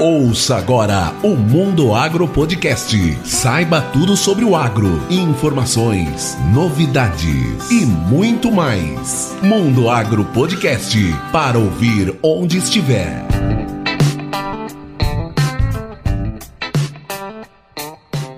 Ouça agora o Mundo Agro Podcast. Saiba tudo sobre o agro, informações, novidades e muito mais. Mundo Agro Podcast para ouvir onde estiver.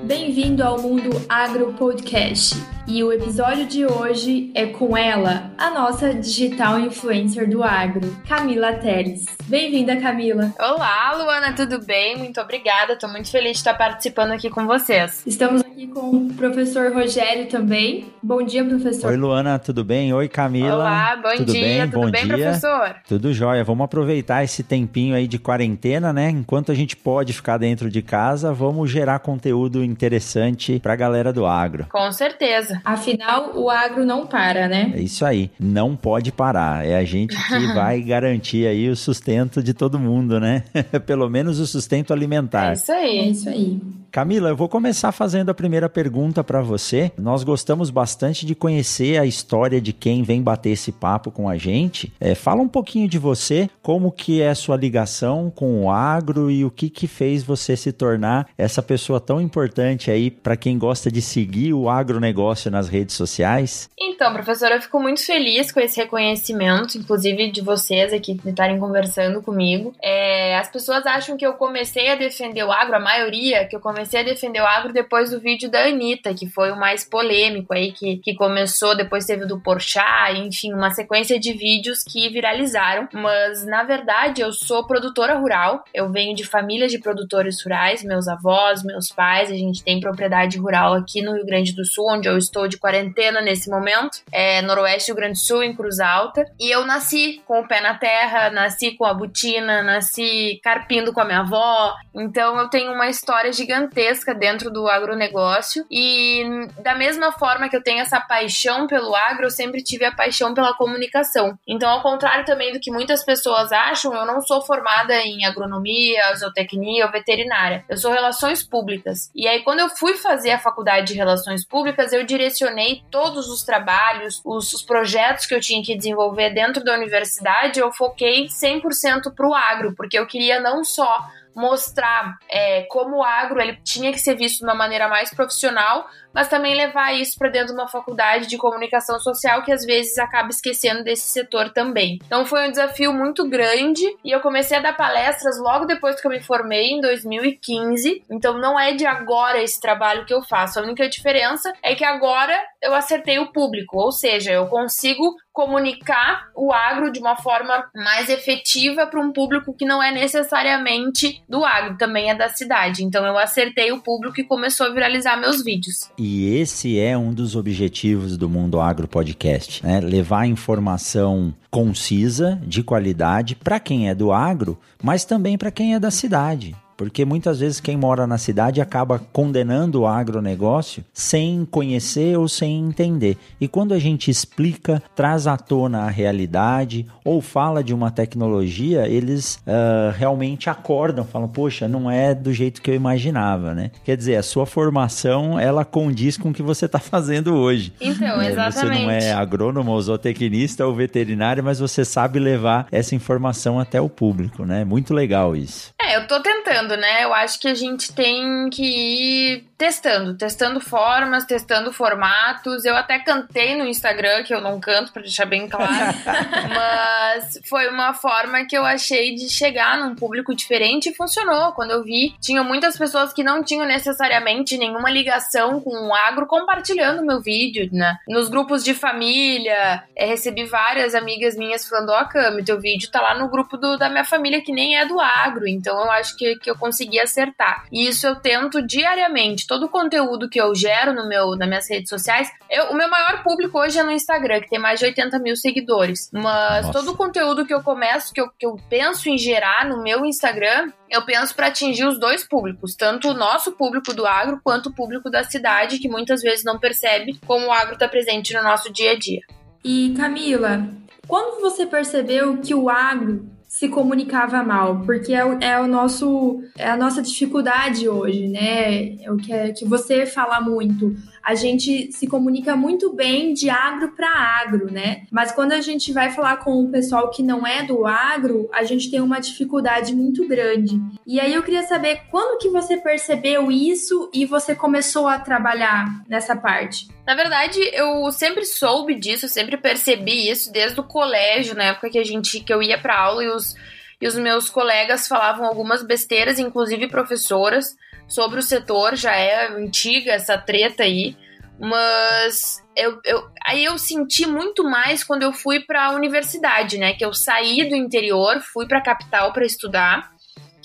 Bem-vindo ao Mundo Agro Podcast. E o episódio de hoje é com ela, a nossa digital influencer do agro, Camila Teles. Bem-vinda, Camila. Olá, Luana, tudo bem? Muito obrigada. Estou muito feliz de estar participando aqui com vocês. Estamos aqui com o professor Rogério também. Bom dia, professor. Oi, Luana, tudo bem? Oi, Camila. Olá, bom tudo dia. Bem? Tudo bom bem, dia. professor? Tudo jóia. Vamos aproveitar esse tempinho aí de quarentena, né? Enquanto a gente pode ficar dentro de casa, vamos gerar conteúdo interessante para a galera do agro. Com certeza. Afinal, o agro não para, né? É isso aí, não pode parar. É a gente que vai garantir aí o sustento de todo mundo, né? Pelo menos o sustento alimentar. É isso aí. É isso aí. Camila, eu vou começar fazendo a primeira pergunta para você. Nós gostamos bastante de conhecer a história de quem vem bater esse papo com a gente. É, fala um pouquinho de você, como que é a sua ligação com o agro e o que que fez você se tornar essa pessoa tão importante aí para quem gosta de seguir o agronegócio nas redes sociais. Então, professora, eu fico muito feliz com esse reconhecimento, inclusive de vocês aqui estarem conversando comigo. É, as pessoas acham que eu comecei a defender o agro, a maioria que eu comecei comecei a defender o agro depois do vídeo da Anitta, que foi o mais polêmico aí, que, que começou, depois teve do Porchat, enfim, uma sequência de vídeos que viralizaram. Mas, na verdade, eu sou produtora rural, eu venho de famílias de produtores rurais, meus avós, meus pais, a gente tem propriedade rural aqui no Rio Grande do Sul, onde eu estou de quarentena nesse momento, é noroeste do Rio Grande Sul, em Cruz Alta. E eu nasci com o pé na terra, nasci com a butina, nasci carpindo com a minha avó, então eu tenho uma história gigantesca dentro do agronegócio e da mesma forma que eu tenho essa paixão pelo agro, eu sempre tive a paixão pela comunicação. Então, ao contrário também do que muitas pessoas acham, eu não sou formada em agronomia, zootecnia ou veterinária. Eu sou relações públicas. E aí, quando eu fui fazer a faculdade de relações públicas, eu direcionei todos os trabalhos, os, os projetos que eu tinha que desenvolver dentro da universidade, eu foquei 100% para o agro, porque eu queria não só mostrar é, como o agro ele tinha que ser visto de uma maneira mais profissional, mas também levar isso para dentro de uma faculdade de comunicação social que às vezes acaba esquecendo desse setor também. Então foi um desafio muito grande e eu comecei a dar palestras logo depois que eu me formei em 2015. Então não é de agora esse trabalho que eu faço. A única diferença é que agora eu acertei o público, ou seja, eu consigo comunicar o agro de uma forma mais efetiva para um público que não é necessariamente do agro, também é da cidade. Então eu acertei o público e começou a viralizar meus vídeos. E esse é um dos objetivos do Mundo Agro Podcast, né? Levar informação concisa, de qualidade para quem é do agro, mas também para quem é da cidade. Porque muitas vezes quem mora na cidade acaba condenando o agronegócio sem conhecer ou sem entender. E quando a gente explica, traz à tona a realidade ou fala de uma tecnologia, eles uh, realmente acordam, falam, poxa, não é do jeito que eu imaginava, né? Quer dizer, a sua formação, ela condiz com o que você está fazendo hoje. Então, exatamente. Você não é agrônomo, zootecnista ou veterinário, mas você sabe levar essa informação até o público, né? Muito legal isso. É, eu tô tentando, né? Eu acho que a gente tem que ir testando, testando formas, testando formatos. Eu até cantei no Instagram, que eu não canto, para deixar bem claro. mas foi uma forma que eu achei de chegar num público diferente e funcionou. Quando eu vi, tinha muitas pessoas que não tinham necessariamente nenhuma ligação com o agro compartilhando meu vídeo, né? Nos grupos de família, é, recebi várias amigas minhas falando: Ó, oh, Cami, teu vídeo tá lá no grupo do, da minha família que nem é do agro. Então eu acho que, que eu consegui acertar. E isso eu tento diariamente todo o conteúdo que eu gero no meu, nas minhas redes sociais, eu, o meu maior público hoje é no Instagram, que tem mais de 80 mil seguidores. Mas Nossa. todo o conteúdo que eu começo, que eu, que eu penso em gerar no meu Instagram, eu penso para atingir os dois públicos, tanto o nosso público do agro quanto o público da cidade, que muitas vezes não percebe como o agro está presente no nosso dia a dia. E Camila, quando você percebeu que o agro se comunicava mal, porque é o, é o nosso é a nossa dificuldade hoje, né? É o que, é, que você fala muito. A gente se comunica muito bem de agro para agro, né? Mas quando a gente vai falar com o pessoal que não é do agro, a gente tem uma dificuldade muito grande. E aí eu queria saber quando que você percebeu isso e você começou a trabalhar nessa parte? Na verdade, eu sempre soube disso, sempre percebi isso desde o colégio, na época que a gente que eu ia para aula e os e os meus colegas falavam algumas besteiras, inclusive professoras, sobre o setor, já é antiga essa treta aí, mas eu, eu, aí eu senti muito mais quando eu fui para a universidade, né? Que eu saí do interior, fui para a capital para estudar,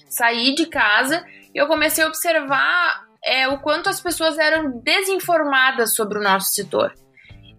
saí de casa e eu comecei a observar é, o quanto as pessoas eram desinformadas sobre o nosso setor.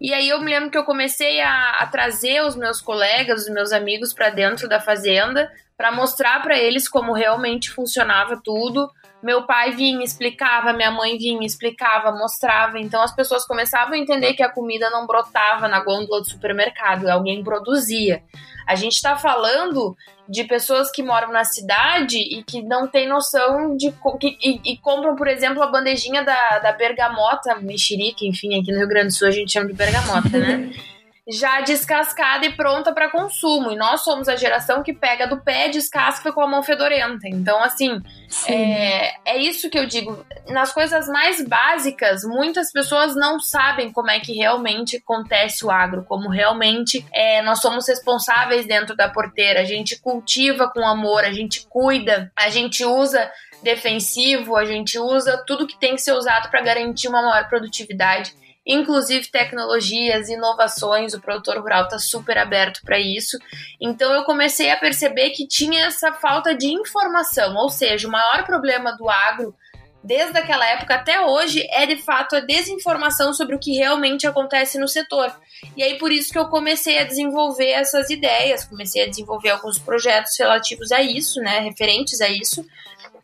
E aí eu me lembro que eu comecei a, a trazer os meus colegas, os meus amigos para dentro da fazenda para mostrar para eles como realmente funcionava tudo. Meu pai vinha, explicava, minha mãe vinha, explicava, mostrava. Então as pessoas começavam a entender que a comida não brotava na gôndola do supermercado, alguém produzia. A gente está falando de pessoas que moram na cidade e que não têm noção de. Que, e, e, compram, por exemplo, a bandejinha da, da bergamota, mexerica, enfim, aqui no Rio Grande do Sul a gente chama de bergamota, né? já descascada e pronta para consumo. E nós somos a geração que pega do pé, descasca com a mão fedorenta. Então, assim, é, é, isso que eu digo. Nas coisas mais básicas, muitas pessoas não sabem como é que realmente acontece o agro, como realmente é, nós somos responsáveis dentro da porteira. A gente cultiva com amor, a gente cuida, a gente usa defensivo, a gente usa tudo que tem que ser usado para garantir uma maior produtividade inclusive tecnologias, inovações, o produtor rural está super aberto para isso. Então eu comecei a perceber que tinha essa falta de informação, ou seja, o maior problema do agro desde aquela época até hoje é de fato a desinformação sobre o que realmente acontece no setor. E aí por isso que eu comecei a desenvolver essas ideias, comecei a desenvolver alguns projetos relativos a isso, né, referentes a isso,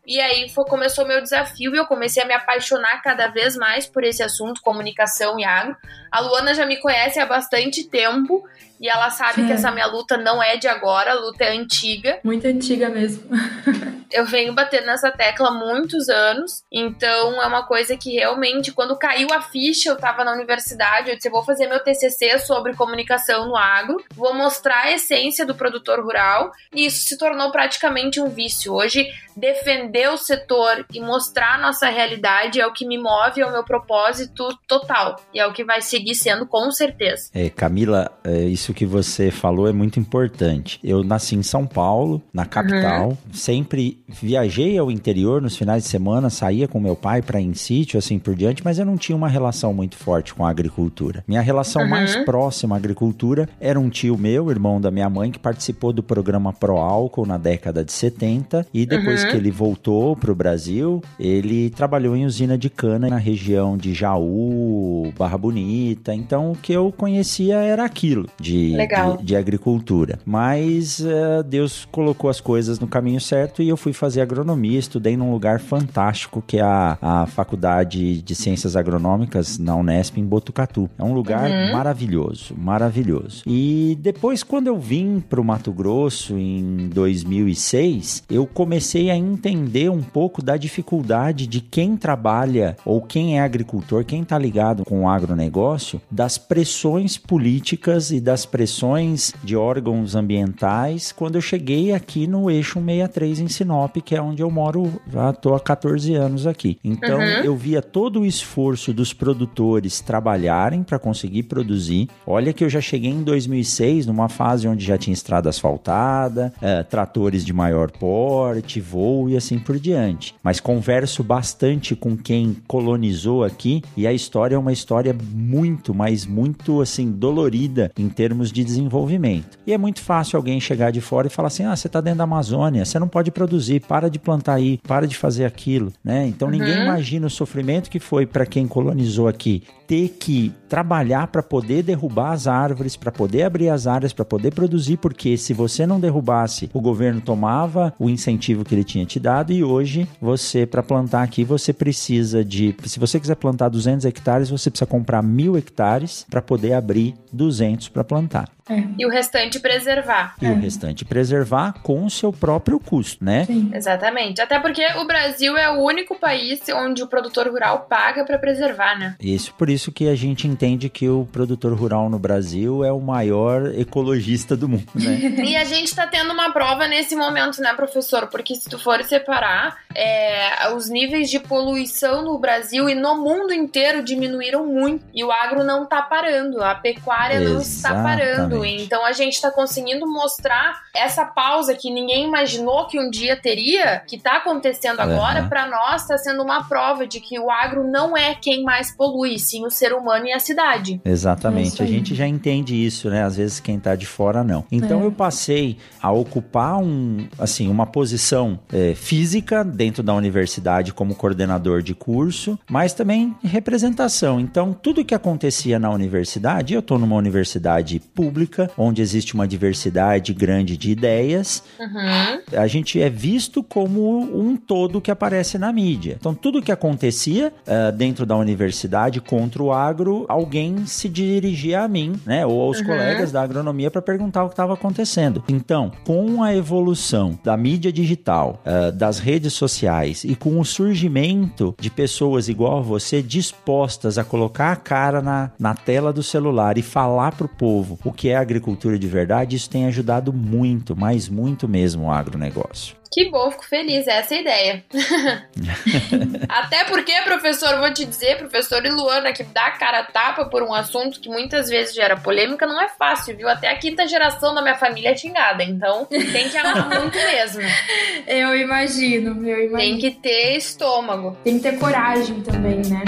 e aí foi, começou o meu desafio e eu comecei a me apaixonar cada vez mais por esse assunto, comunicação e agro. A Luana já me conhece há bastante tempo e ela sabe é. que essa minha luta não é de agora, a luta é antiga. Muito antiga mesmo. eu venho batendo nessa tecla há muitos anos, então é uma coisa que realmente, quando caiu a ficha, eu tava na universidade, eu disse, eu vou fazer meu TCC sobre comunicação no agro, vou mostrar a essência do produtor rural, e isso se tornou praticamente um vício. Hoje, defender o setor e mostrar a nossa realidade é o que me move, é o meu propósito total, e é o que vai seguir sendo com certeza. É, Camila, é, isso isso que você falou é muito importante. Eu nasci em São Paulo, na capital, uhum. sempre viajei ao interior nos finais de semana, saía com meu pai para em sítio, assim por diante, mas eu não tinha uma relação muito forte com a agricultura. Minha relação uhum. mais próxima à agricultura era um tio meu, irmão da minha mãe, que participou do programa Pro Álcool na década de 70 e depois uhum. que ele voltou para o Brasil, ele trabalhou em usina de cana na região de Jaú, Barra Bonita. Então o que eu conhecia era aquilo, de de, de, de, agricultura. Mas uh, Deus colocou as coisas no caminho certo e eu fui fazer agronomia, estudei num lugar fantástico que é a, a Faculdade de Ciências Agronômicas na Unesp em Botucatu. É um lugar uhum. maravilhoso, maravilhoso. E depois, quando eu vim para o Mato Grosso em 2006, eu comecei a entender um pouco da dificuldade de quem trabalha ou quem é agricultor, quem está ligado com o agronegócio, das pressões políticas e das pressões de órgãos ambientais quando eu cheguei aqui no eixo 63 em Sinop, que é onde eu moro, já estou há 14 anos aqui. Então uhum. eu via todo o esforço dos produtores trabalharem para conseguir produzir. Olha que eu já cheguei em 2006, numa fase onde já tinha estrada asfaltada, é, tratores de maior porte, voo e assim por diante. Mas converso bastante com quem colonizou aqui e a história é uma história muito, mas muito assim dolorida em termos termos de desenvolvimento. E é muito fácil alguém chegar de fora e falar assim: ah, você está dentro da Amazônia, você não pode produzir, para de plantar aí, para de fazer aquilo, né? Então uhum. ninguém imagina o sofrimento que foi para quem colonizou aqui ter que trabalhar para poder derrubar as árvores, para poder abrir as áreas, para poder produzir, porque se você não derrubasse, o governo tomava o incentivo que ele tinha te dado e hoje você, para plantar aqui, você precisa de. Se você quiser plantar 200 hectares, você precisa comprar mil hectares para poder abrir 200 para plantar. É. E o restante preservar. E é. o restante preservar com o seu próprio custo, né? Sim. Exatamente. Até porque o Brasil é o único país onde o produtor rural paga para preservar, né? Isso, por isso que a gente entende que o produtor rural no Brasil é o maior ecologista do mundo, né? e a gente tá tendo uma prova nesse momento, né, professor? Porque se tu for separar, é, os níveis de poluição no Brasil e no mundo inteiro diminuíram muito. E o agro não tá parando, a pecuária Exatamente. não está parando. Então a gente tá conseguindo mostrar essa pausa que ninguém imaginou que um dia teria, que tá acontecendo agora, uhum. para nós tá sendo uma prova de que o agro não é quem mais polui, sim o ser humano e a cidade. Exatamente. É a gente já entende isso, né? Às vezes quem tá de fora não. Então é. eu passei a ocupar um, assim, uma posição é, física dentro da universidade como coordenador de curso, mas também representação. Então, tudo que acontecia na universidade, eu estou numa universidade pública, onde existe uma diversidade grande de ideias, uhum. a gente é visto como um todo que aparece na mídia. Então, tudo que acontecia uh, dentro da universidade contra o agro, alguém se dirigia a mim, né, ou aos uhum. colegas da agronomia para perguntar o que estava acontecendo. Então, com a evolução da mídia digital, uh, das redes sociais e com o surgimento de pessoas igual a você dispostas a colocar a cara na, na tela do celular e falar para o povo o que é agricultura de verdade, isso tem ajudado muito, mas muito mesmo o agronegócio. Que bom, fico feliz, essa é a ideia. Até porque, professor, vou te dizer, professor e Luana, que dá cara tapa por um assunto que muitas vezes gera polêmica, não é fácil, viu? Até a quinta geração da minha família é xingada, então tem que amar muito mesmo. Eu imagino, eu imagino. Tem que ter estômago. Tem que ter coragem também, né?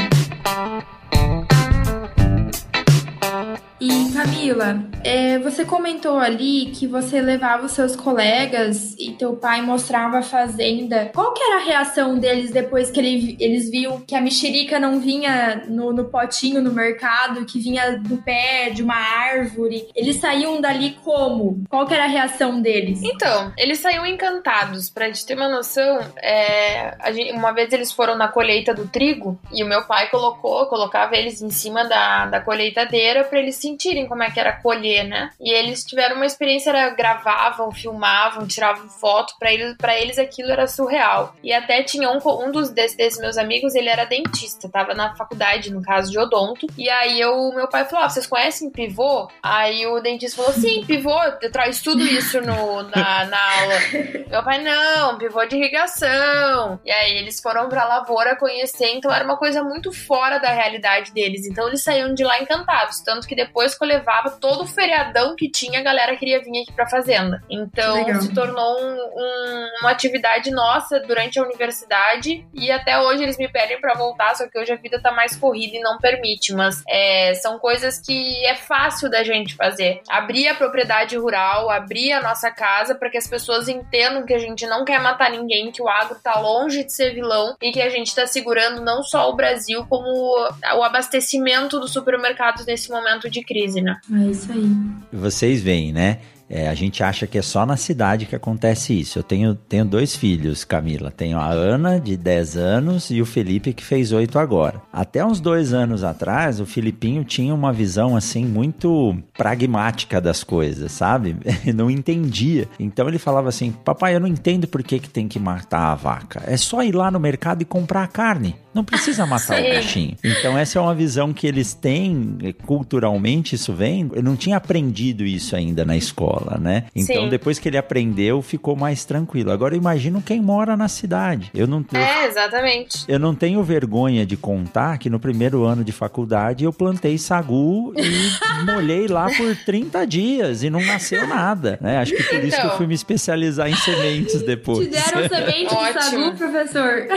E Camila, é, você comentou ali que você levava os seus colegas e teu pai mostrava a fazenda. Qual que era a reação deles depois que ele, eles viam que a mexerica não vinha no, no, potinho no mercado, que vinha do pé de uma árvore? Eles saíam dali como? Qual que era a reação deles? Então, eles saíam encantados. Pra gente ter uma noção, é, gente, uma vez eles foram na colheita do trigo e o meu pai colocou, colocava eles em cima da, da colheitadeira para eles se sentirem como é que era colher, né? E eles tiveram uma experiência, era, gravavam, filmavam, tiravam foto, para eles, para eles aquilo era surreal. E até tinha um, um dos desses, desses, meus amigos, ele era dentista, tava na faculdade, no caso de odonto. E aí eu, meu pai falou: ah, vocês conhecem pivô? Aí o dentista falou: sim, pivô, traz tudo isso no, na, na aula. meu pai, não, pivô de irrigação. E aí eles foram pra lavoura conhecer, então era uma coisa muito fora da realidade deles. Então eles saíram de lá encantados. Tanto que depois depois que eu levava todo o feriadão que tinha, a galera queria vir aqui pra fazenda. Então se tornou um, um, uma atividade nossa durante a universidade e até hoje eles me pedem para voltar, só que hoje a vida tá mais corrida e não permite. Mas é, são coisas que é fácil da gente fazer. Abrir a propriedade rural, abrir a nossa casa para que as pessoas entendam que a gente não quer matar ninguém, que o agro tá longe de ser vilão e que a gente tá segurando não só o Brasil, como o abastecimento dos supermercados nesse momento de crise, né? É isso aí. Vocês veem, né? É, a gente acha que é só na cidade que acontece isso. Eu tenho, tenho dois filhos, Camila. Tenho a Ana, de 10 anos, e o Felipe, que fez 8 agora. Até uns dois anos atrás, o Filipinho tinha uma visão, assim, muito pragmática das coisas, sabe? não entendia. Então ele falava assim: Papai, eu não entendo por que, que tem que matar a vaca. É só ir lá no mercado e comprar a carne. Não precisa matar Sim. o bichinho. Então essa é uma visão que eles têm, culturalmente isso vem. Eu não tinha aprendido isso ainda na escola né? Então Sim. depois que ele aprendeu, ficou mais tranquilo. Agora imagino quem mora na cidade. Eu não É, exatamente. Eu não tenho vergonha de contar que no primeiro ano de faculdade eu plantei sagu e molhei lá por 30 dias e não nasceu nada, né? Acho que por isso que eu então. fui me especializar em sementes depois. Te deram semente de sagu, professor?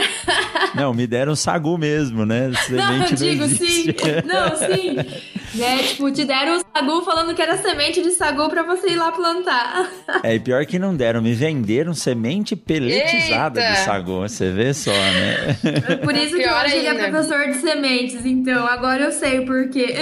Não, me deram sagu mesmo, né? Semente não, eu digo sim. Não, sim. Né? Tipo, te deram o sagu falando que era semente de sagu para você ir lá plantar. É, e pior que não deram, me venderam semente peletizada Eita. de sagu, você vê só, né? É por isso que hoje ele é professor de sementes, então agora eu sei o porquê.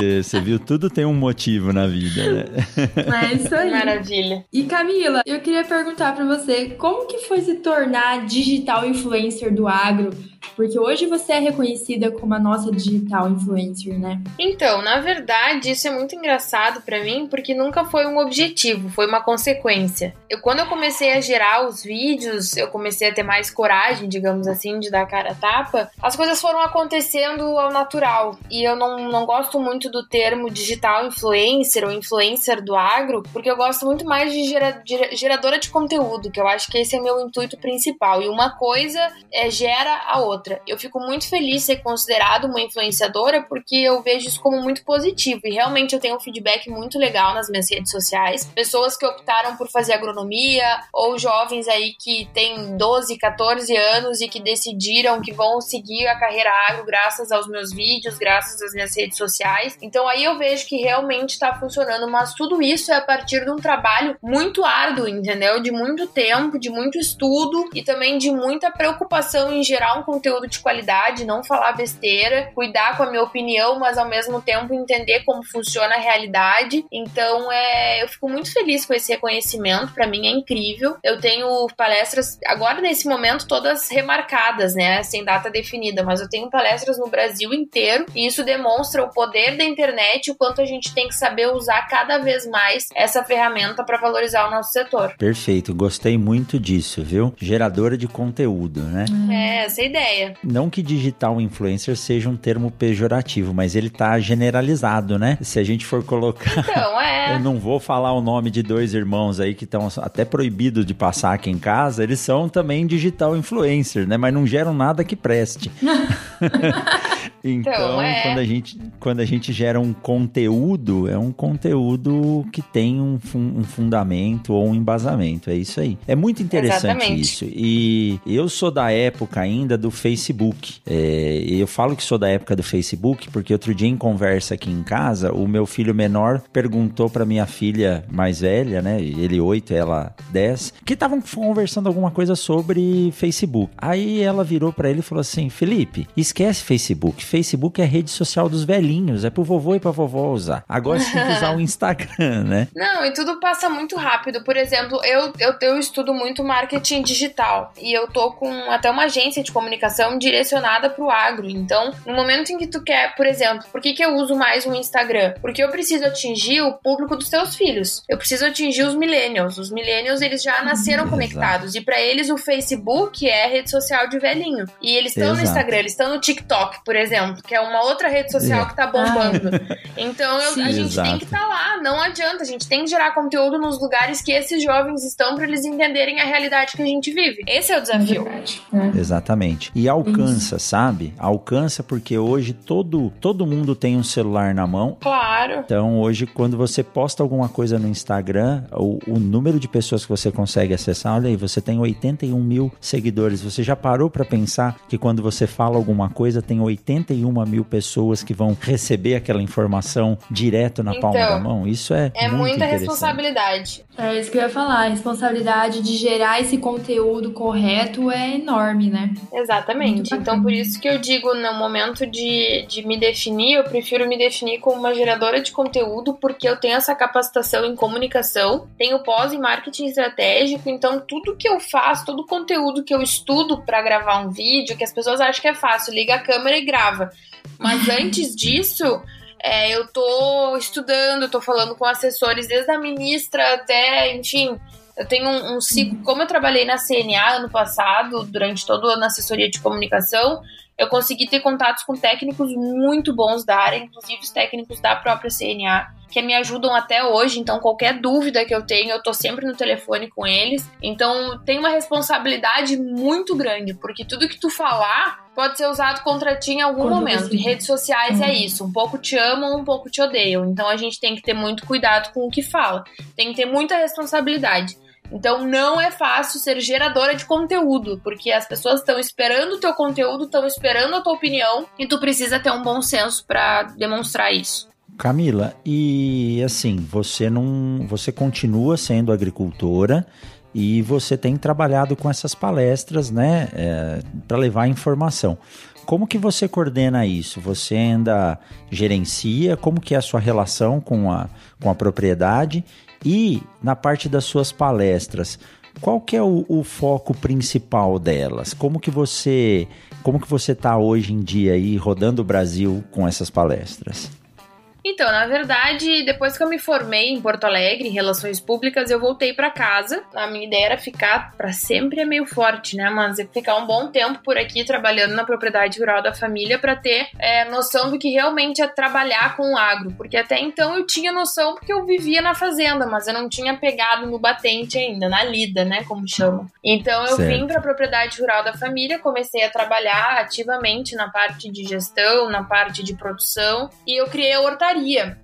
E você viu, tudo tem um motivo na vida, né? É isso aí. Maravilha. E Camila, eu queria perguntar para você, como que foi se tornar digital influencer do agro? Porque hoje você é reconhecida como a nossa digital influencer, né? Então, na verdade, isso é muito engraçado para mim, porque nunca foi um objetivo, foi uma consequência. Eu, quando eu comecei a gerar os vídeos, eu comecei a ter mais coragem, digamos assim, de dar cara a tapa, as coisas foram acontecendo ao natural. E eu não, não gosto muito do termo digital influencer ou influencer do agro, porque eu gosto muito mais de, gera, de geradora de conteúdo, que eu acho que esse é meu intuito principal. E uma coisa é, gera a outra. Eu fico muito feliz de ser considerado uma influenciadora porque eu vejo isso como muito positivo. E realmente eu tenho um feedback muito legal nas minhas redes sociais. Pessoas que optaram por fazer agronomia ou jovens aí que têm 12, 14 anos e que decidiram que vão seguir a carreira agro graças aos meus vídeos, graças às minhas redes sociais. Então aí eu vejo que realmente está funcionando, mas tudo isso é a partir de um trabalho muito árduo, entendeu? De muito tempo, de muito estudo e também de muita preocupação em gerar um conteúdo de qualidade, não falar besteira, cuidar com a minha opinião, mas ao mesmo tempo entender como funciona a realidade. Então, é, eu fico muito feliz com esse reconhecimento, para mim é incrível. Eu tenho palestras agora nesse momento todas remarcadas, né, sem data definida, mas eu tenho palestras no Brasil inteiro e isso demonstra o poder da internet, o quanto a gente tem que saber usar cada vez mais essa ferramenta para valorizar o nosso setor. Perfeito, gostei muito disso, viu? Geradora de conteúdo, né? É, essa é a ideia. Não que digital influencer seja um termo pejorativo, mas ele tá generalizado, né? Se a gente for colocar. Então, é. Eu não vou falar o nome de dois irmãos aí que estão até proibidos de passar aqui em casa, eles são também digital influencer, né? Mas não geram nada que preste. Então, então é. quando, a gente, quando a gente gera um conteúdo, é um conteúdo que tem um, um fundamento ou um embasamento. É isso aí. É muito interessante Exatamente. isso. E eu sou da época ainda do Facebook. É, eu falo que sou da época do Facebook porque outro dia em conversa aqui em casa, o meu filho menor perguntou para minha filha mais velha, né? Ele 8, ela 10, que estavam conversando alguma coisa sobre Facebook. Aí ela virou para ele e falou assim: Felipe, esquece Facebook. Facebook é rede social dos velhinhos, é pro vovô e pra vovó usar. Agora você tem que usar o Instagram, né? Não, e tudo passa muito rápido. Por exemplo, eu, eu, eu estudo muito marketing digital e eu tô com até uma agência de comunicação direcionada pro agro. Então, no momento em que tu quer, por exemplo, por que, que eu uso mais o Instagram? Porque eu preciso atingir o público dos teus filhos. Eu preciso atingir os millennials. Os millennials, eles já nasceram hum, conectados. E para eles, o Facebook é rede social de velhinho. E eles estão no Instagram, eles estão no TikTok, por exemplo exemplo, que é uma outra rede social é. que tá bombando. Ah. Então eu, a gente Exato. tem que estar tá lá, não adianta, a gente tem que gerar conteúdo nos lugares que esses jovens estão para eles entenderem a realidade que a gente vive. Esse é o desafio. É. Exatamente. E alcança, Isso. sabe? Alcança porque hoje todo, todo mundo tem um celular na mão. Claro. Então hoje, quando você posta alguma coisa no Instagram, o, o número de pessoas que você consegue acessar, olha aí, você tem 81 mil seguidores. Você já parou para pensar que quando você fala alguma coisa, tem 80 41 mil pessoas que vão receber aquela informação direto na então, palma da mão. Isso é, é muita responsabilidade. É isso que eu ia falar. A responsabilidade de gerar esse conteúdo correto é enorme, né? Exatamente. Então, por isso que eu digo, no momento de, de me definir, eu prefiro me definir como uma geradora de conteúdo, porque eu tenho essa capacitação em comunicação, tenho pós em marketing estratégico, então tudo que eu faço, todo o conteúdo que eu estudo para gravar um vídeo, que as pessoas acham que é fácil, liga a câmera e grava. Mas antes disso, é, eu tô estudando, tô falando com assessores, desde a ministra até, enfim. Eu tenho um, um ciclo. Como eu trabalhei na CNA ano passado, durante todo ano na assessoria de comunicação, eu consegui ter contatos com técnicos muito bons da área, inclusive os técnicos da própria CNA, que me ajudam até hoje. Então, qualquer dúvida que eu tenho, eu tô sempre no telefone com eles. Então, tem uma responsabilidade muito grande, porque tudo que tu falar pode ser usado contra ti em algum momento. E redes sociais é uhum. é isso, um pouco te amam, um pouco te odeiam. Então a gente tem que ter muito cuidado com o que fala. Tem que ter muita responsabilidade. Então não é fácil ser geradora de conteúdo, porque as pessoas estão esperando o teu conteúdo, estão esperando a tua opinião e tu precisa ter um bom senso para demonstrar isso. Camila, e assim, você não, você continua sendo agricultora e você tem trabalhado com essas palestras, né, é, para levar informação. Como que você coordena isso? Você ainda gerencia? Como que é a sua relação com a, com a propriedade? E na parte das suas palestras, qual que é o, o foco principal delas? Como que você como que você está hoje em dia aí rodando o Brasil com essas palestras? Então, na verdade, depois que eu me formei em Porto Alegre, em Relações Públicas, eu voltei para casa. A minha ideia era ficar para sempre é meio forte, né? Mas ficar um bom tempo por aqui trabalhando na propriedade rural da família para ter é, noção do que realmente é trabalhar com o agro. Porque até então eu tinha noção porque eu vivia na fazenda, mas eu não tinha pegado no batente ainda, na lida, né? Como chamam. Então eu certo. vim para a propriedade rural da família, comecei a trabalhar ativamente na parte de gestão, na parte de produção e eu criei a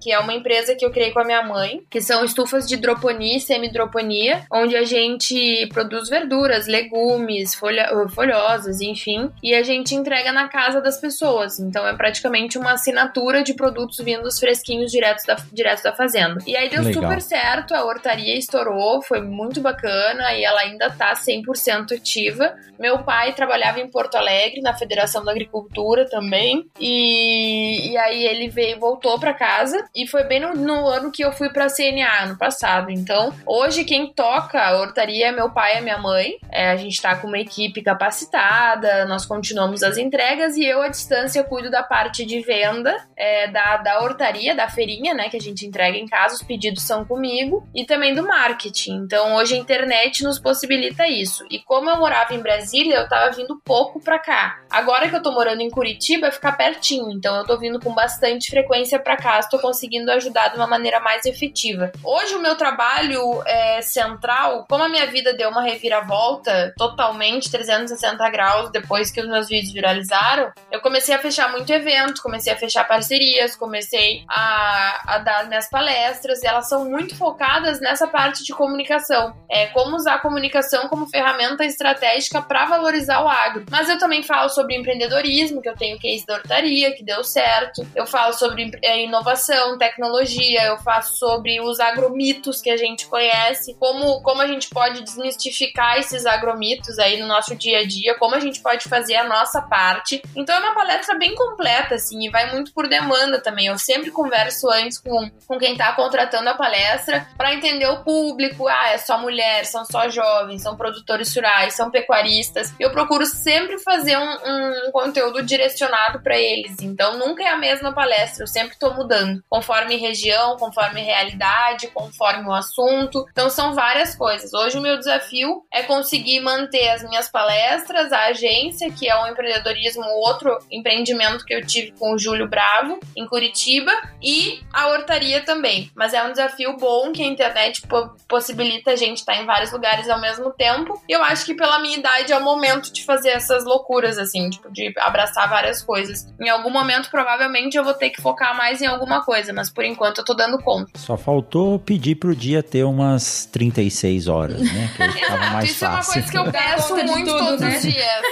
que é uma empresa que eu criei com a minha mãe, que são estufas de hidroponia e semi-hidroponia, onde a gente produz verduras, legumes, folha, folhosas, enfim, e a gente entrega na casa das pessoas. Então é praticamente uma assinatura de produtos vindos fresquinhos direto da, direto da fazenda. E aí deu Legal. super certo, a hortaria estourou, foi muito bacana e ela ainda tá 100% ativa. Meu pai trabalhava em Porto Alegre, na Federação da Agricultura também, e, e aí ele veio, voltou para casa e foi bem no, no, ano que eu fui pra CNA, ano passado. Então, hoje quem toca a hortaria é meu pai e minha mãe. É, a gente tá com uma equipe capacitada, nós continuamos as entregas e eu, à distância, cuido da parte de venda é, da, da hortaria, da feirinha, né, que a gente entrega em casa, os pedidos são comigo, e também do marketing. Então, hoje a internet nos possibilita isso. E como eu morava em Brasília, eu tava vindo pouco pra cá. Agora que eu tô morando em Curitiba, fica pertinho, então eu tô vindo com bastante frequência pra cá estou conseguindo ajudar de uma maneira mais efetiva. Hoje o meu trabalho é central, como a minha vida deu uma reviravolta totalmente 360 graus depois que os meus vídeos viralizaram, eu comecei a fechar muito evento, comecei a fechar parcerias, comecei a, a dar minhas palestras e elas são muito focadas nessa parte de comunicação. É como usar a comunicação como ferramenta estratégica para valorizar o agro. Mas eu também falo sobre empreendedorismo, que eu tenho case da hortaria, que deu certo. Eu falo sobre é, inovação, tecnologia, eu faço sobre os agromitos que a gente conhece, como, como a gente pode desmistificar esses agromitos aí no nosso dia a dia, como a gente pode fazer a nossa parte. Então é uma palestra bem completa, assim, e vai muito por demanda também. Eu sempre converso antes com, com quem tá contratando a palestra para entender o público. Ah, é só mulher, são só jovens, são produtores rurais, são pecuaristas. Eu procuro sempre fazer um, um conteúdo direcionado para eles. Então nunca é a mesma palestra, eu sempre mudando, conforme região, conforme realidade, conforme o assunto. Então são várias coisas. Hoje o meu desafio é conseguir manter as minhas palestras, a agência, que é um empreendedorismo, outro empreendimento que eu tive com o Júlio Bravo, em Curitiba, e a hortaria também. Mas é um desafio bom que a internet possibilita a gente estar em vários lugares ao mesmo tempo. E eu acho que pela minha idade é o momento de fazer essas loucuras, assim, tipo, de abraçar várias coisas. Em algum momento, provavelmente, eu vou ter que focar mais em alguma coisa, mas por enquanto eu tô dando conta. Só faltou pedir pro dia ter umas 36 horas, né? Que tava mais Isso fácil. é uma coisa que eu peço muito tudo, todos né? os dias.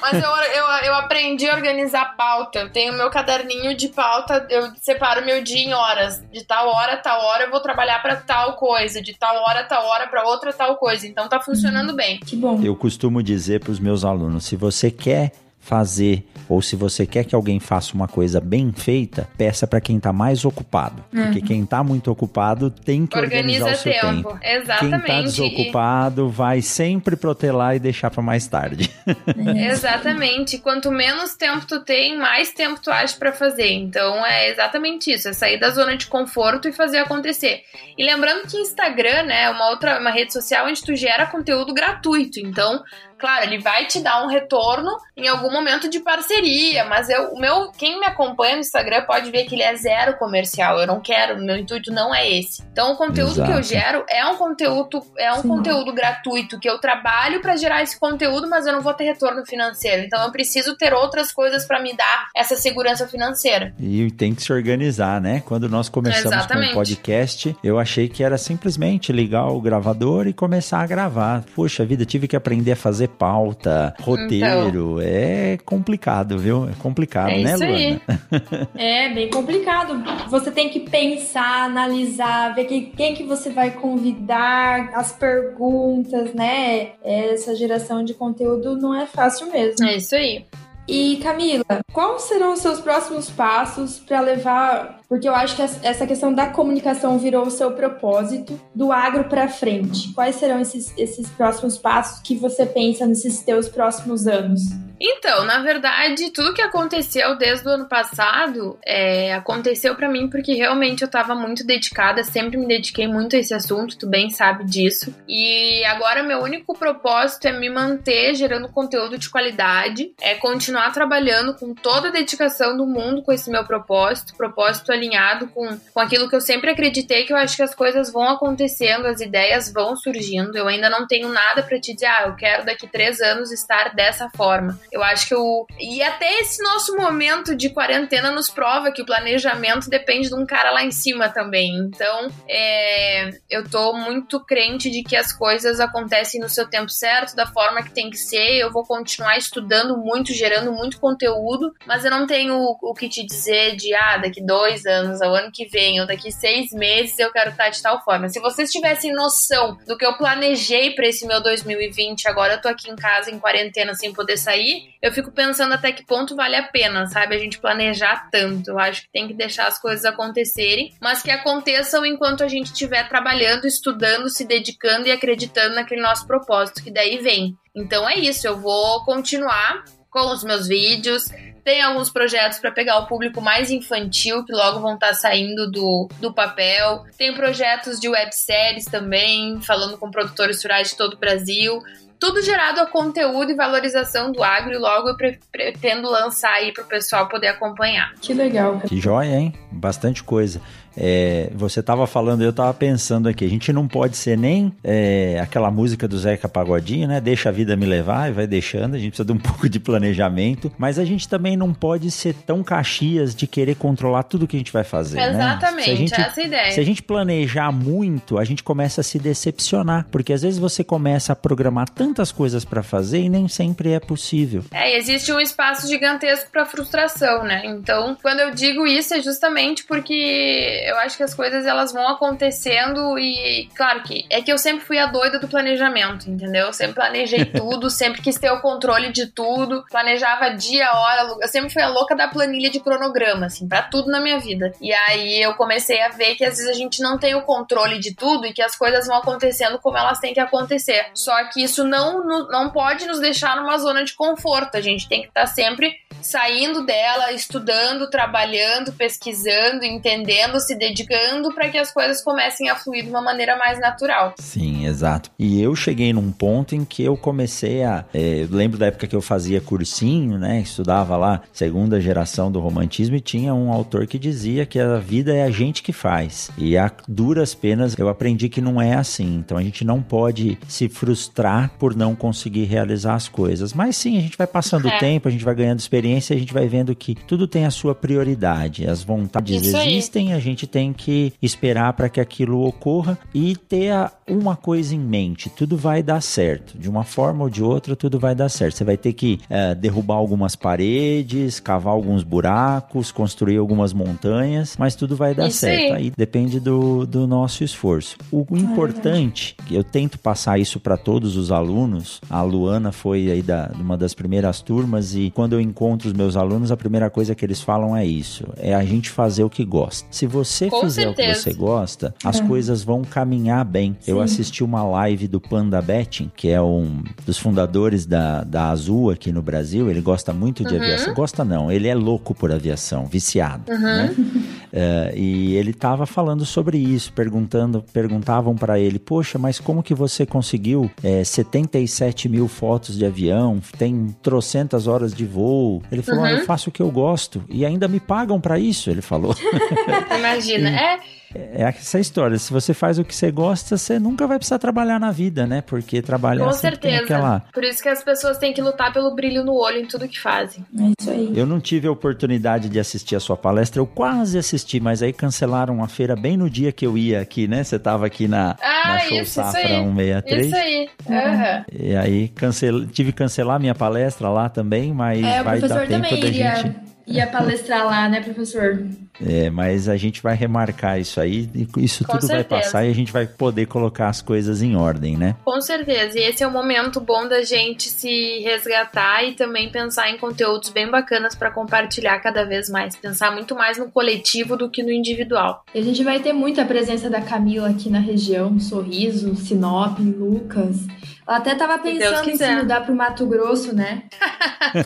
Mas eu, eu, eu aprendi a organizar pauta. Eu tenho meu caderninho de pauta, eu separo meu dia em horas. De tal hora, tal hora eu vou trabalhar para tal coisa. De tal hora, tal hora para outra tal coisa. Então tá funcionando bem. Que bom. Eu costumo dizer pros meus alunos, se você quer fazer ou se você quer que alguém faça uma coisa bem feita, peça para quem está mais ocupado. Uhum. Porque quem está muito ocupado tem que Organiza organizar o seu tempo. tempo. Exatamente. Quem está desocupado vai sempre protelar e deixar para mais tarde. exatamente. Quanto menos tempo tu tem, mais tempo tu acha para fazer. Então é exatamente isso, é sair da zona de conforto e fazer acontecer. E lembrando que Instagram, né, é uma outra uma rede social onde tu gera conteúdo gratuito. Então, Claro, ele vai te dar um retorno em algum momento de parceria, mas eu, o meu, quem me acompanha no Instagram pode ver que ele é zero comercial. Eu não quero, meu intuito não é esse. Então, o conteúdo Exato. que eu gero é um conteúdo, é um Sim. conteúdo gratuito que eu trabalho para gerar esse conteúdo, mas eu não vou ter retorno financeiro. Então, eu preciso ter outras coisas para me dar essa segurança financeira. E tem que se organizar, né? Quando nós começamos Exatamente. com o podcast, eu achei que era simplesmente ligar o gravador e começar a gravar. Poxa vida, tive que aprender a fazer pauta, roteiro. Então, é complicado, viu? É complicado, é né, Luana? é, bem complicado. Você tem que pensar, analisar, ver quem, quem que você vai convidar, as perguntas, né? Essa geração de conteúdo não é fácil mesmo. É isso aí. E Camila, quais serão os seus próximos passos para levar porque eu acho que essa questão da comunicação virou o seu propósito do agro para frente. Quais serão esses, esses próximos passos que você pensa nesses teus próximos anos? Então, na verdade, tudo que aconteceu desde o ano passado é, aconteceu para mim porque realmente eu estava muito dedicada, sempre me dediquei muito a esse assunto, tu bem sabe disso. E agora meu único propósito é me manter gerando conteúdo de qualidade, é continuar trabalhando com toda a dedicação do mundo com esse meu propósito. Propósito alinhado com, com aquilo que eu sempre acreditei, que eu acho que as coisas vão acontecendo, as ideias vão surgindo. Eu ainda não tenho nada para te dizer, ah, eu quero daqui três anos estar dessa forma. Eu acho que o. E até esse nosso momento de quarentena nos prova que o planejamento depende de um cara lá em cima também. Então, é... eu tô muito crente de que as coisas acontecem no seu tempo certo, da forma que tem que ser. Eu vou continuar estudando muito, gerando muito conteúdo, mas eu não tenho o que te dizer de, ah, daqui dois anos, ao ano que vem, ou daqui seis meses, eu quero estar de tal forma. Se vocês tivessem noção do que eu planejei para esse meu 2020, agora eu tô aqui em casa em quarentena sem poder sair, eu fico pensando até que ponto vale a pena, sabe? A gente planejar tanto. Eu acho que tem que deixar as coisas acontecerem, mas que aconteçam enquanto a gente estiver trabalhando, estudando, se dedicando e acreditando naquele nosso propósito, que daí vem. Então é isso, eu vou continuar com os meus vídeos, tem alguns projetos para pegar o público mais infantil, que logo vão estar tá saindo do, do papel. Tem projetos de webséries também, falando com produtores rurais de todo o Brasil tudo gerado a conteúdo e valorização do agro e logo eu pre pretendo lançar aí para o pessoal poder acompanhar. Que legal. Que joia, hein? Bastante coisa. É, você estava falando, eu estava pensando aqui, a gente não pode ser nem é, aquela música do Zeca Pagodinho, né? Deixa a vida me levar e vai deixando, a gente precisa de um pouco de planejamento, mas a gente também não pode ser tão caxias de querer controlar tudo que a gente vai fazer. Né? Exatamente, né? gente, essa é a ideia. Se a gente planejar muito, a gente começa a se decepcionar, porque às vezes você começa a programar tantas coisas para fazer e nem sempre é possível. É, existe um espaço gigantesco para frustração, né? Então, quando eu digo isso é justamente porque eu acho que as coisas elas vão acontecendo e, claro que é que eu sempre fui a doida do planejamento, entendeu? Eu sempre planejei tudo, sempre quis ter o controle de tudo, planejava dia, hora, eu sempre fui a louca da planilha de cronograma, assim, para tudo na minha vida. E aí eu comecei a ver que às vezes a gente não tem o controle de tudo e que as coisas vão acontecendo como elas têm que acontecer. Só que isso não, não pode nos deixar numa zona de conforto, a gente tem que estar tá sempre saindo dela, estudando, trabalhando, pesquisando, entendendo, se dedicando para que as coisas comecem a fluir de uma maneira mais natural. Sim, exato. E eu cheguei num ponto em que eu comecei a. É, lembro da época que eu fazia cursinho, né? Estudava lá, segunda geração do romantismo, e tinha um autor que dizia que a vida é a gente que faz. E a duras penas eu aprendi que não é assim. Então a gente não pode se frustrar por não conseguir realizar as coisas. Mas sim, a gente vai passando o é. tempo, a gente vai ganhando experiência, a gente vai vendo que tudo tem a sua prioridade. As vontades Isso existem, aí. a gente tem que esperar para que aquilo ocorra e ter uma coisa em mente: tudo vai dar certo. De uma forma ou de outra, tudo vai dar certo. Você vai ter que é, derrubar algumas paredes, cavar alguns buracos, construir algumas montanhas, mas tudo vai dar Isso certo. Aí. aí depende do, do nosso esforço. O importante, que eu tento passar isso para todos os alunos, a Luana foi aí da, uma das primeiras turmas e quando eu encontro os meus alunos, a primeira coisa que eles falam é isso: é a gente fazer o que gosta. Se você você Com fizer certeza. o que você gosta, as é. coisas vão caminhar bem. Sim. Eu assisti uma live do Panda Betting, que é um dos fundadores da, da Azul aqui no Brasil. Ele gosta muito de uhum. aviação. Gosta não, ele é louco por aviação, viciado. Uhum. Né? uh, e ele estava falando sobre isso, perguntando, perguntavam para ele, poxa, mas como que você conseguiu é, 77 mil fotos de avião, tem trocentas horas de voo? Ele falou, uhum. ah, eu faço o que eu gosto e ainda me pagam para isso, ele falou. Imagina. É, é essa história. Se você faz o que você gosta, você nunca vai precisar trabalhar na vida, né? Porque trabalhar Com certeza. Aquela... Por isso que as pessoas têm que lutar pelo brilho no olho em tudo que fazem. É isso aí. Eu não tive a oportunidade de assistir a sua palestra, eu quase assisti, mas aí cancelaram a feira bem no dia que eu ia aqui, né? Você tava aqui na, ah, na Show isso, Safra isso 163. Isso aí. Uhum. E aí cancel... tive que cancelar minha palestra lá também, mas é, vai dar tempo da gente Ia palestrar lá, né, professor? É, mas a gente vai remarcar isso aí, e isso Com tudo vai certeza. passar e a gente vai poder colocar as coisas em ordem, né? Com certeza, e esse é o momento bom da gente se resgatar e também pensar em conteúdos bem bacanas para compartilhar cada vez mais. Pensar muito mais no coletivo do que no individual. E a gente vai ter muita presença da Camila aqui na região, Sorriso, Sinop, Lucas. Ela até tava pensando em se mudar pro Mato Grosso, né?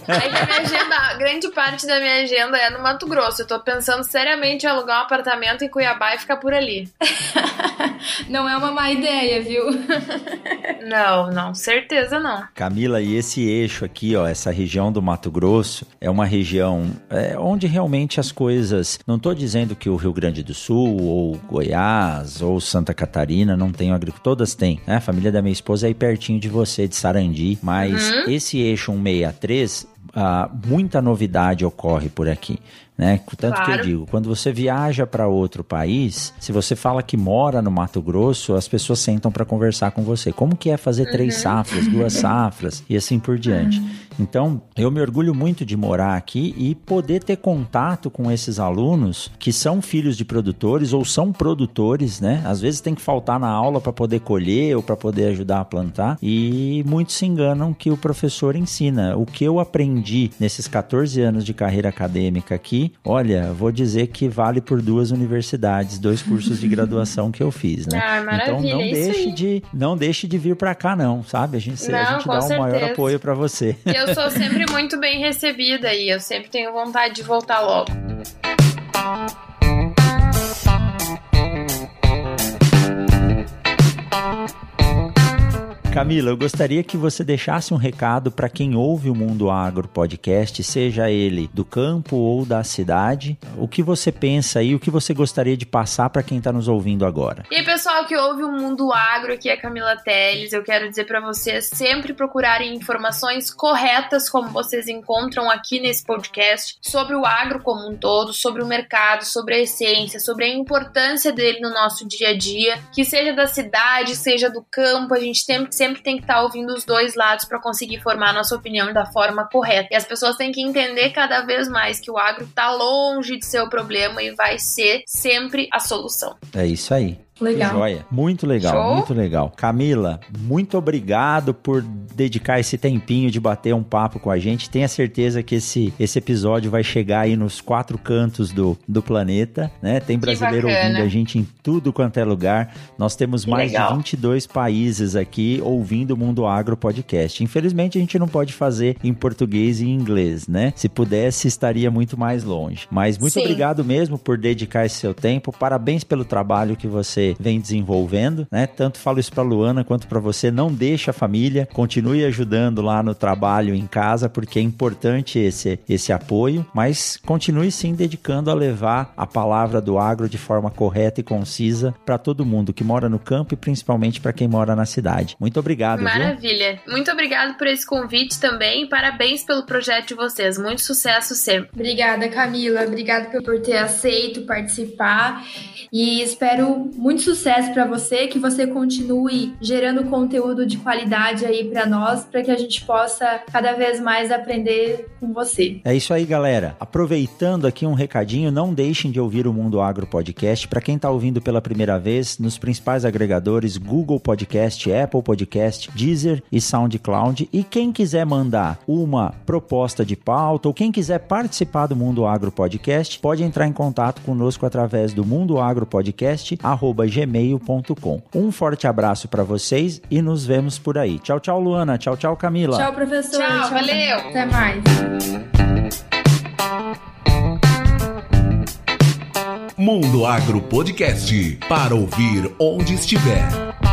Aí a minha agenda, a grande parte da minha agenda é no Mato Grosso. Eu tô pensando seriamente em alugar um apartamento em Cuiabá e ficar por ali. Não é uma má ideia, viu? Não, não, certeza não. Camila, e esse eixo aqui, ó, essa região do Mato Grosso, é uma região é, onde realmente as coisas. Não estou dizendo que o Rio Grande do Sul, ou Goiás, ou Santa Catarina não tenham agricultura. Todas têm, né? A família da minha esposa é aí pertinho de você, de Sarandi. Mas Uhum. esse eixo 163, ah, muita novidade ocorre por aqui. Né? Tanto que eu Claro. digo, quando você viaja para outro país, se você fala que mora no Mato Grosso, as pessoas sentam para conversar com você. Como que é fazer três safras, duas safras e assim por diante. Então, eu me orgulho muito de morar aqui e poder ter contato com esses alunos que são filhos de produtores ou são produtores, né? Às vezes tem que faltar na aula para poder colher ou para poder ajudar a plantar e muitos se enganam que o professor ensina. O que eu aprendi nesses 14 anos de carreira acadêmica aqui, olha, vou dizer que vale por duas universidades, dois cursos de graduação que eu fiz, né? Ah, então maravilha, não é deixe de não deixe de vir para cá não, sabe? A gente, a Não, gente com dá o maior apoio para você. E eu sou sempre muito bem recebida e eu sempre tenho vontade de voltar logo. Camila, eu gostaria que você deixasse um recado para quem ouve o Mundo Agro Podcast, seja ele do campo ou da cidade. O que você pensa e o que você gostaria de passar para quem está nos ouvindo agora? E aí, pessoal que ouve o Mundo Agro, aqui é Camila Teles. Eu quero dizer para vocês sempre procurarem informações corretas, como vocês encontram aqui nesse podcast, sobre o agro como um todo, sobre o mercado, sobre a essência, sobre a importância dele no nosso dia a dia, que seja da cidade, seja do campo, a gente sempre, sempre tem que estar ouvindo os dois lados para conseguir formar a nossa opinião da forma correta. E as pessoas têm que entender cada vez mais que o agro está longe de ser o problema e vai ser sempre a solução. É isso aí. Legal. Joia. Muito legal, Show. muito legal. Camila, muito obrigado por dedicar esse tempinho de bater um papo com a gente. Tenha certeza que esse, esse episódio vai chegar aí nos quatro cantos do, do planeta, né? Tem brasileiro ouvindo a gente em tudo quanto é lugar. Nós temos Que mais legal. de 22 países aqui ouvindo o Mundo Agro Podcast. Infelizmente a gente não pode fazer em português e em inglês, né? Se pudesse, estaria muito mais longe. Mas muito Sim. obrigado mesmo por dedicar esse seu tempo. Parabéns pelo trabalho que você vem desenvolvendo, né? Tanto falo isso para Luana quanto para você. Não deixe a família, continue ajudando lá no trabalho em casa, porque é importante esse esse apoio, mas continue sim dedicando a levar a palavra do agro de forma correta e concisa para todo mundo que mora no campo e principalmente para quem mora na cidade. Muito obrigado, viu? Maravilha. Muito obrigado por esse convite também. Parabéns pelo projeto de vocês. Muito sucesso sempre. Obrigada, Camila. Obrigada por- por ter aceito participar. E espero muito sucesso para você, que você continue gerando conteúdo de qualidade aí para nós, para que a gente possa cada vez mais aprender com você. É isso aí, galera. Aproveitando aqui um recadinho, não deixem de ouvir o Mundo Agro Podcast. Para quem está ouvindo pela primeira vez, nos principais agregadores Google Podcast, Apple Podcast, Deezer e SoundCloud. E quem quiser mandar uma proposta de pauta ou quem quiser participar do Mundo Agro Podcast, pode entrar em contato conosco através do Mundo Agro Podcast gmail.com. Um forte abraço para vocês e nos vemos por aí. Tchau, tchau, Luana. Tchau, tchau, Camila. Tchau, professor. Tchau, valeu. Até mais. Mundo Agro Podcast para ouvir onde estiver.